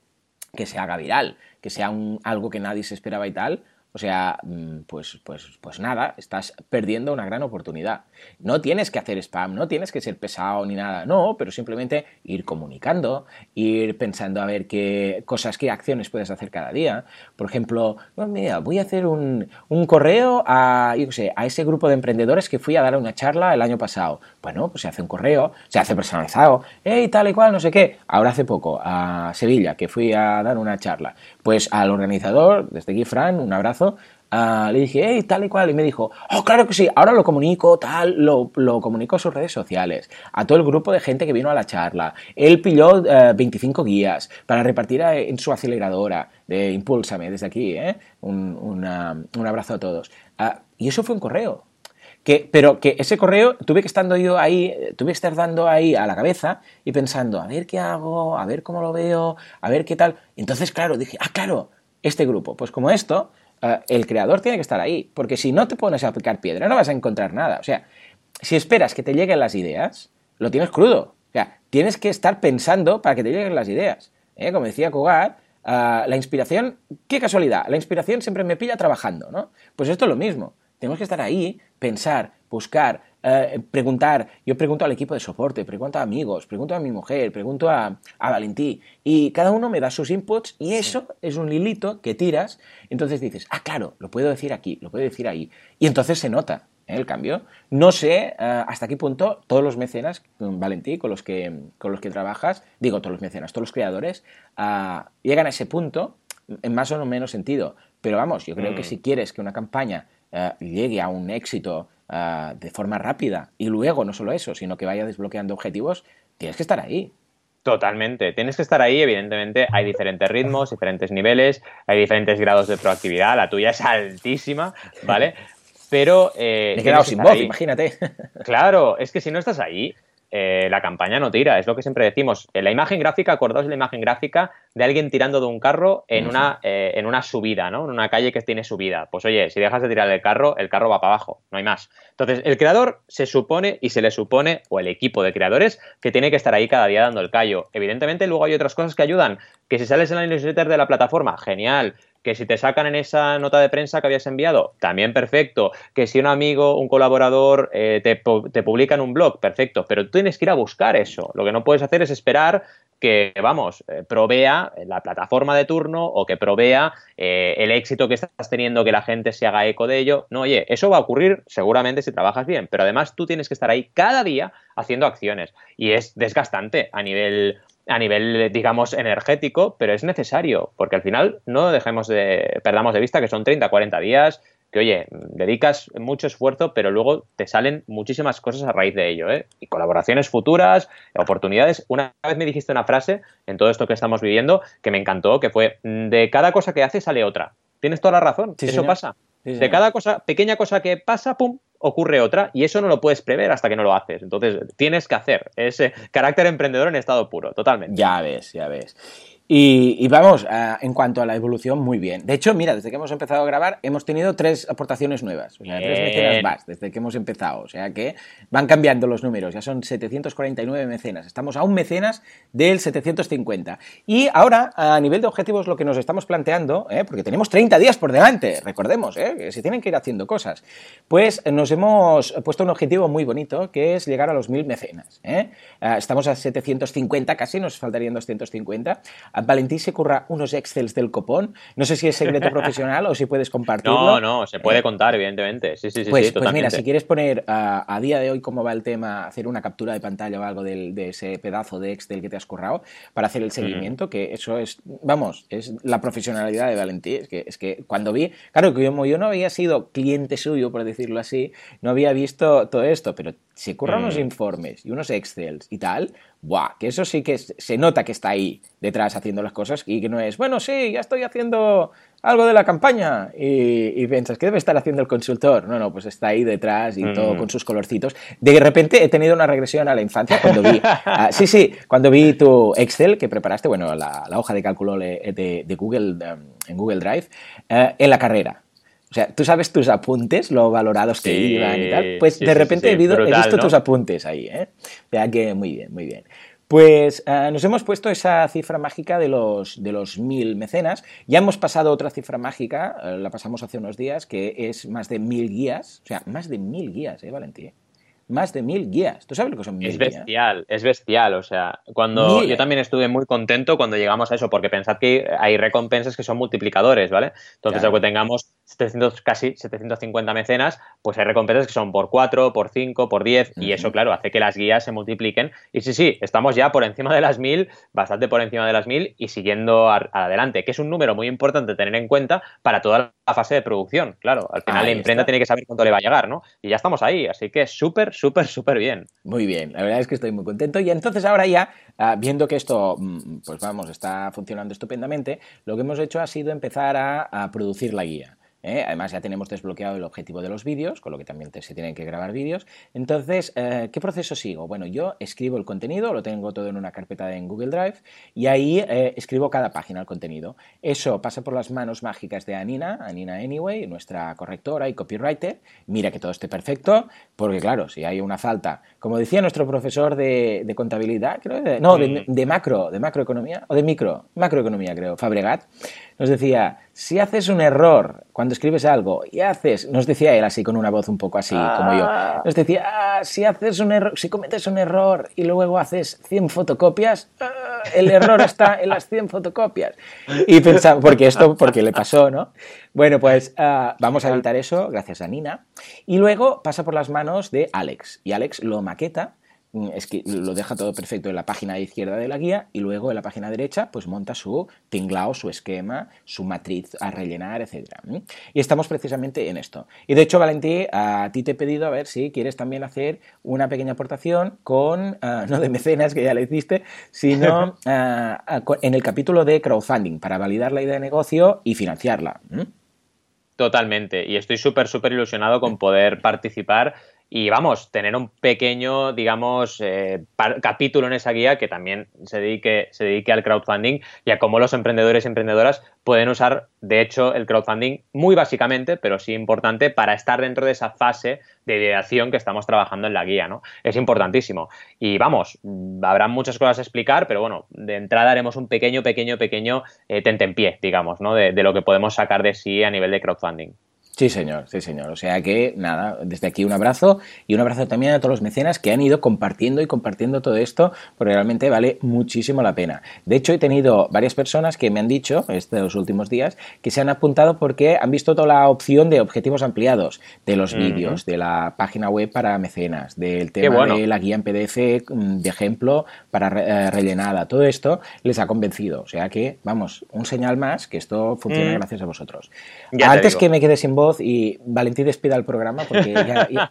que se haga viral, que sea un, algo que nadie se esperaba y tal, o sea, mm, pues, pues, pues nada, estás perdiendo una gran oportunidad. No tienes que hacer spam, no tienes que ser pesado ni nada, no, pero simplemente ir comunicando, ir pensando a ver qué cosas, qué acciones puedes hacer cada día. Por ejemplo, mira, voy a hacer un, correo a, yo sé, a ese grupo de emprendedores que fui a dar una charla el año pasado. Bueno, pues se hace un correo, se hace personalizado, hey, tal y cual, no sé qué. Ahora hace poco, a Sevilla, que fui a dar una charla. Pues al organizador, desde aquí, Fran, un abrazo Ah, le dije, hey, tal y cual, y me dijo, oh, claro que sí, ahora lo comunico, tal, lo, lo comunico a sus redes sociales, a todo el grupo de gente que vino a la charla. Él pilló 25 eh, guías para repartir en su aceleradora de Impúlsame desde aquí, ¿eh? un, abrazo a todos. Ah, y eso fue un correo. Que, pero que ese correo tuve que estando yo ahí, tuve que estar dando ahí a la cabeza y pensando, a ver qué hago, a ver cómo lo veo, a ver qué tal. Entonces, claro, dije, ah, claro, este grupo, pues como esto, eh, el creador tiene que estar ahí, porque si no te pones a aplicar piedra no vas a encontrar nada. O sea, si esperas que te lleguen las ideas, lo tienes crudo. O sea, tienes que estar pensando para que te lleguen las ideas. ¿eh? Como decía Kogar, eh, la inspiración, qué casualidad, la inspiración siempre me pilla trabajando, ¿no? Pues esto es lo mismo. Tenemos que estar ahí, pensar, buscar, eh, preguntar. Yo pregunto al equipo de soporte, pregunto a amigos, pregunto a mi mujer, pregunto a, a Valentí. Y cada uno me da sus inputs y eso es un hilito que tiras. Entonces dices, ah, claro, lo puedo decir aquí, lo puedo decir ahí. Y entonces se nota ¿eh? el cambio. No sé eh, hasta qué punto todos los mecenas, Valentí, con los que, con los que trabajas, digo todos los mecenas, todos los creadores, llegan a ese punto en más o menos sentido. Pero vamos, yo creo que mm. si quieres que una campaña llegue a un éxito Ah, de forma rápida y luego no solo eso, sino que vaya desbloqueando objetivos, tienes que estar ahí.
Totalmente. Tienes que estar ahí, evidentemente. Hay diferentes ritmos, diferentes niveles, hay diferentes grados de proactividad. La tuya es altísima, ¿vale? Pero.
Eh, Me he quedado sin voz, imagínate.
Claro, es que si no estás ahí, eh, la campaña no tira, es lo que siempre decimos. La imagen gráfica, acordaos de la imagen gráfica de alguien tirando de un carro en, una, eh, en una subida, ¿no? En una calle que tiene subida. Pues oye, si dejas de tirar el carro, el carro va para abajo, no hay más. Entonces, el creador se supone y se le supone, o el equipo de creadores, que tiene que estar ahí cada día dando el callo. Evidentemente, luego hay otras cosas que ayudan. Que si sales en la newsletter de la plataforma, genial que si te sacan en esa nota de prensa que habías enviado, también perfecto. Que si un amigo, un colaborador eh, te, te, publica en un blog, perfecto. Pero tú tienes que ir a buscar eso. Lo que no puedes hacer es esperar que, vamos, eh, provea la plataforma de turno o que provea eh, el éxito que estás teniendo, que la gente se haga eco de ello. No, oye, eso va a ocurrir seguramente si trabajas bien, pero además tú tienes que estar ahí cada día haciendo acciones y es desgastante a nivel a nivel, digamos, energético, pero es necesario, porque al final no dejemos de, perdamos de vista que son 30, 40 días, que oye, dedicas mucho esfuerzo, pero luego te salen muchísimas cosas a raíz de ello, ¿eh? Y colaboraciones futuras, oportunidades. Una vez me dijiste una frase en todo esto que estamos viviendo que me encantó, que fue, de cada cosa que haces sale otra. Tienes toda la razón, eso pasa. de cada cosa, pequeña cosa que pasa, pum, ocurre otra y eso no lo puedes prever hasta que no lo haces. Entonces, tienes que hacer ese carácter emprendedor en estado puro, totalmente.
Ya ves, ya ves. Y, vamos, en cuanto a la evolución, muy bien. De hecho, mira, desde que hemos empezado a grabar, hemos tenido tres aportaciones nuevas. O sea, tres mecenas más desde que hemos empezado. O sea que van cambiando los números. Ya son 749 mecenas. Estamos a un mecenas del 750. Y ahora, a nivel de objetivos, lo que nos estamos planteando, ¿eh? porque tenemos 30 días por delante, recordemos, ¿eh? que se tienen que ir haciendo cosas, pues nos hemos puesto un objetivo muy bonito, que es llegar a los 1000 mecenas. ¿eh? Estamos a 750 casi, nos faltarían 250 Valentín se curra unos excels del copón. No sé si es secreto profesional o si puedes compartirlo.
No, no, se puede contar, evidentemente. Sí, sí, sí,
pues,
sí
pues mira, si quieres poner a, día de hoy cómo va el tema, hacer una captura de pantalla o algo de ese pedazo de Excel que te has currado para hacer el seguimiento, que eso es, vamos, es la profesionalidad de Valentín. Es que, es que cuando vi, claro, que yo, yo no había sido cliente suyo, por decirlo así, no había visto todo esto, pero se curra unos mm. informes y unos Excels y tal, ¡buah! Que eso sí que se nota que está ahí detrás haciendo las cosas y que no es, bueno, sí, ya estoy haciendo algo de la campaña y, piensas, ¿qué debe estar haciendo el consultor? No, no, pues está ahí detrás y todo mm. con sus colorcitos. De repente he tenido una regresión a la infancia cuando vi, ah, sí, sí, cuando vi tu Excel que preparaste, bueno, la, hoja de cálculo de, Google, en Google Drive, eh, en la carrera. O sea, tú sabes tus apuntes, lo valorados que iban y tal. Pues de repente he, visto tus apuntes ahí, ¿eh? Vea que muy bien, muy bien. Pues eh, nos hemos puesto esa cifra mágica de los, de los mil mecenas. Ya hemos pasado otra cifra mágica, eh, la pasamos hace unos días, que es más de mil guías. O sea, más de mil guías, ¿eh, Valentín? más de mil guías. ¿Tú sabes lo que son mil
Es bestial, es bestial. O sea, cuando yo también estuve muy contento cuando llegamos a eso, porque pensad que hay recompensas que son multiplicadores, ¿vale? Entonces, aunque tengamos 700, casi 750 mecenas, pues hay recompensas que son por 4, por 5, por 10, y eso, claro, hace que las guías se multipliquen. Y sí, sí, estamos ya por encima de las mil, bastante por encima de las mil, y siguiendo adelante, que es un número muy importante tener en cuenta para toda la fase de producción. Claro, al final la imprenta tiene que saber cuánto le va a llegar, ¿no? Y ya estamos ahí, así que súper, súper, súper bien.
Muy bien, la verdad es que estoy muy contento. Y entonces ahora ya, ah, viendo que esto, mm, pues vamos, está funcionando estupendamente, lo que hemos hecho ha sido empezar a producir la guía. ¿Eh? Además ya tenemos desbloqueado el objetivo de los vídeos, con lo que también se tienen que grabar vídeos. Entonces, eh, ¿qué proceso sigo? Bueno, yo escribo el contenido, lo tengo todo en una carpeta en Google Drive y ahí eh, escribo cada página el contenido. Eso pasa por las manos mágicas de Anina, Anina Anyway, nuestra correctora y copywriter. Mira que todo esté perfecto, porque claro, si hay una falta, como decía nuestro profesor de, contabilidad, creo, no, de, de, macro, de macroeconomía, o de micro, macroeconomía creo, Fabregat, nos decía, si haces un error cuando escribes algo y haces, nos decía él así con una voz un poco así como yo, ah. nos decía, ah, si haces un error, si cometes un error y luego haces 100 fotocopias, ah, el error está en las 100 fotocopias. Y pensaba, porque esto, porque le pasó, ¿no? Bueno, pues vamos a evitar eso, gracias a Nina. Y luego pasa por las manos de Alex, y Alex lo maqueta es que lo deja todo perfecto en la página izquierda de la guía y luego en la página derecha pues monta su tinglao, su esquema, su matriz a rellenar, etc. Y estamos precisamente en esto. Y de hecho, Valentí, a ti te he pedido a ver si quieres también hacer una pequeña aportación con, ah, no de mecenas, que ya le hiciste, sino ah, en el capítulo de crowdfunding para validar la idea de negocio y financiarla.
Totalmente, y estoy súper, súper ilusionado con poder participar y vamos, tener un pequeño, digamos, eh, capítulo en esa guía que también se dedique, se dedique al crowdfunding y a cómo los emprendedores y emprendedoras pueden usar, de hecho, el crowdfunding muy básicamente, pero sí importante para estar dentro de esa fase de ideación que estamos trabajando en la guía, ¿no? Es importantísimo. Y vamos, habrá muchas cosas a explicar, pero bueno, de entrada haremos un pequeño, pequeño, pequeño eh, tentempié, digamos, ¿no? de lo que podemos sacar de sí a nivel de crowdfunding.
Sí, señor, sí, señor. O sea que, nada, desde aquí un abrazo y un abrazo también a todos los mecenas que han ido compartiendo y compartiendo todo esto, porque realmente vale muchísimo la pena. De hecho, he tenido varias personas que me han dicho, estos últimos días, que se han apuntado porque han visto toda la opción de objetivos ampliados de los vídeos, de la página web para mecenas, del tema de la guía en PDF mm, de ejemplo para eh, rellenada. Todo esto les ha convencido. O sea que, vamos, un señal más que esto funciona mm. gracias a vosotros. Antes que me quede sin voz, y Valentín despida el programa porque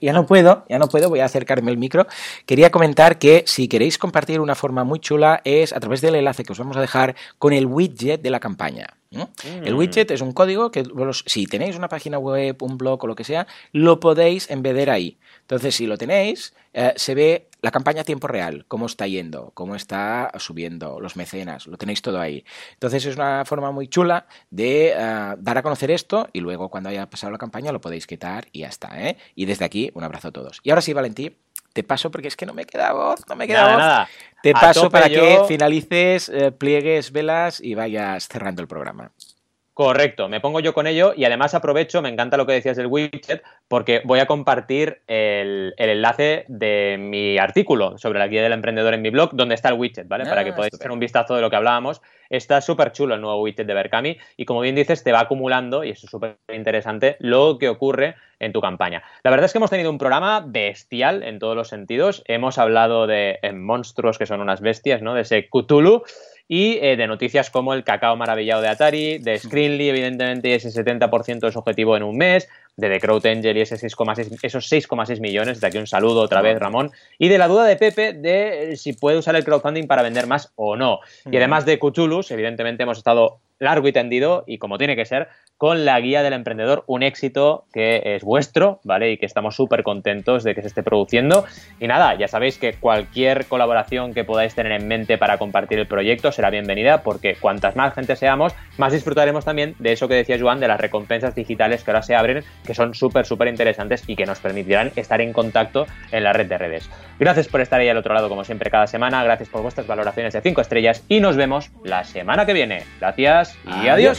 ya, no puedo, ya no puedo, voy a acercarme el micro. Quería comentar que si queréis compartir una forma muy chula es a través del enlace que os vamos a dejar con el widget de la campaña. El mm. widget es un código que si tenéis una página web, un blog o lo que sea, lo podéis embeder ahí. Entonces, si lo tenéis, eh, se ve la campaña a tiempo real, cómo está yendo, cómo está subiendo, los mecenas, lo tenéis todo ahí. Entonces es una forma muy chula de eh, dar a conocer esto y luego cuando haya pasado la campaña lo podéis quitar y ya está. ¿eh? Y desde aquí, un abrazo a todos. Y ahora sí, Valentín, te paso porque es que no me queda voz, no me queda voz. Te paso para que finalices, eh, pliegues velas y vayas cerrando el programa.
Correcto, me pongo yo con ello y además aprovecho, me encanta lo que decías del widget, porque voy a compartir el, enlace de mi artículo sobre la guía del emprendedor en mi blog, donde está el widget, ¿vale? Para que ah, podáis hacer un vistazo de lo que hablábamos. Está súper chulo el nuevo widget de Berkami y como bien dices, te va acumulando, y eso es súper interesante, lo que ocurre en tu campaña. La verdad es que hemos tenido un programa bestial en todos los sentidos. Hemos hablado de monstruos que son unas bestias, ¿no? De ese Cthulhu y eh, de noticias como el cacao maravillado de Atari, de Screenly, evidentemente ese 70% de su objetivo en un mes, de The Crowd Angel y ese 6,6, esos 6,6 millones, de aquí un saludo otra vez Ramón, y de la duda de Pepe de eh, si puede usar el crowdfunding para vender más o no. Y además de Cuchulus, evidentemente hemos estado largo y tendido y como tiene que ser, con la guía del emprendedor, un éxito que es vuestro, ¿vale? Y que estamos súper contentos de que se esté produciendo. Y nada, ya sabéis que cualquier colaboración que podáis tener en mente para compartir el proyecto será bienvenida porque cuantas más gente seamos, más disfrutaremos también de eso que decía Joan, de las recompensas digitales que ahora se abren, que son súper, súper interesantes y que nos permitirán estar en contacto en la red de redes. Gracias por estar ahí al otro lado como siempre cada semana, gracias por vuestras valoraciones de 5 estrellas y nos vemos la semana que viene. Gracias y adiós.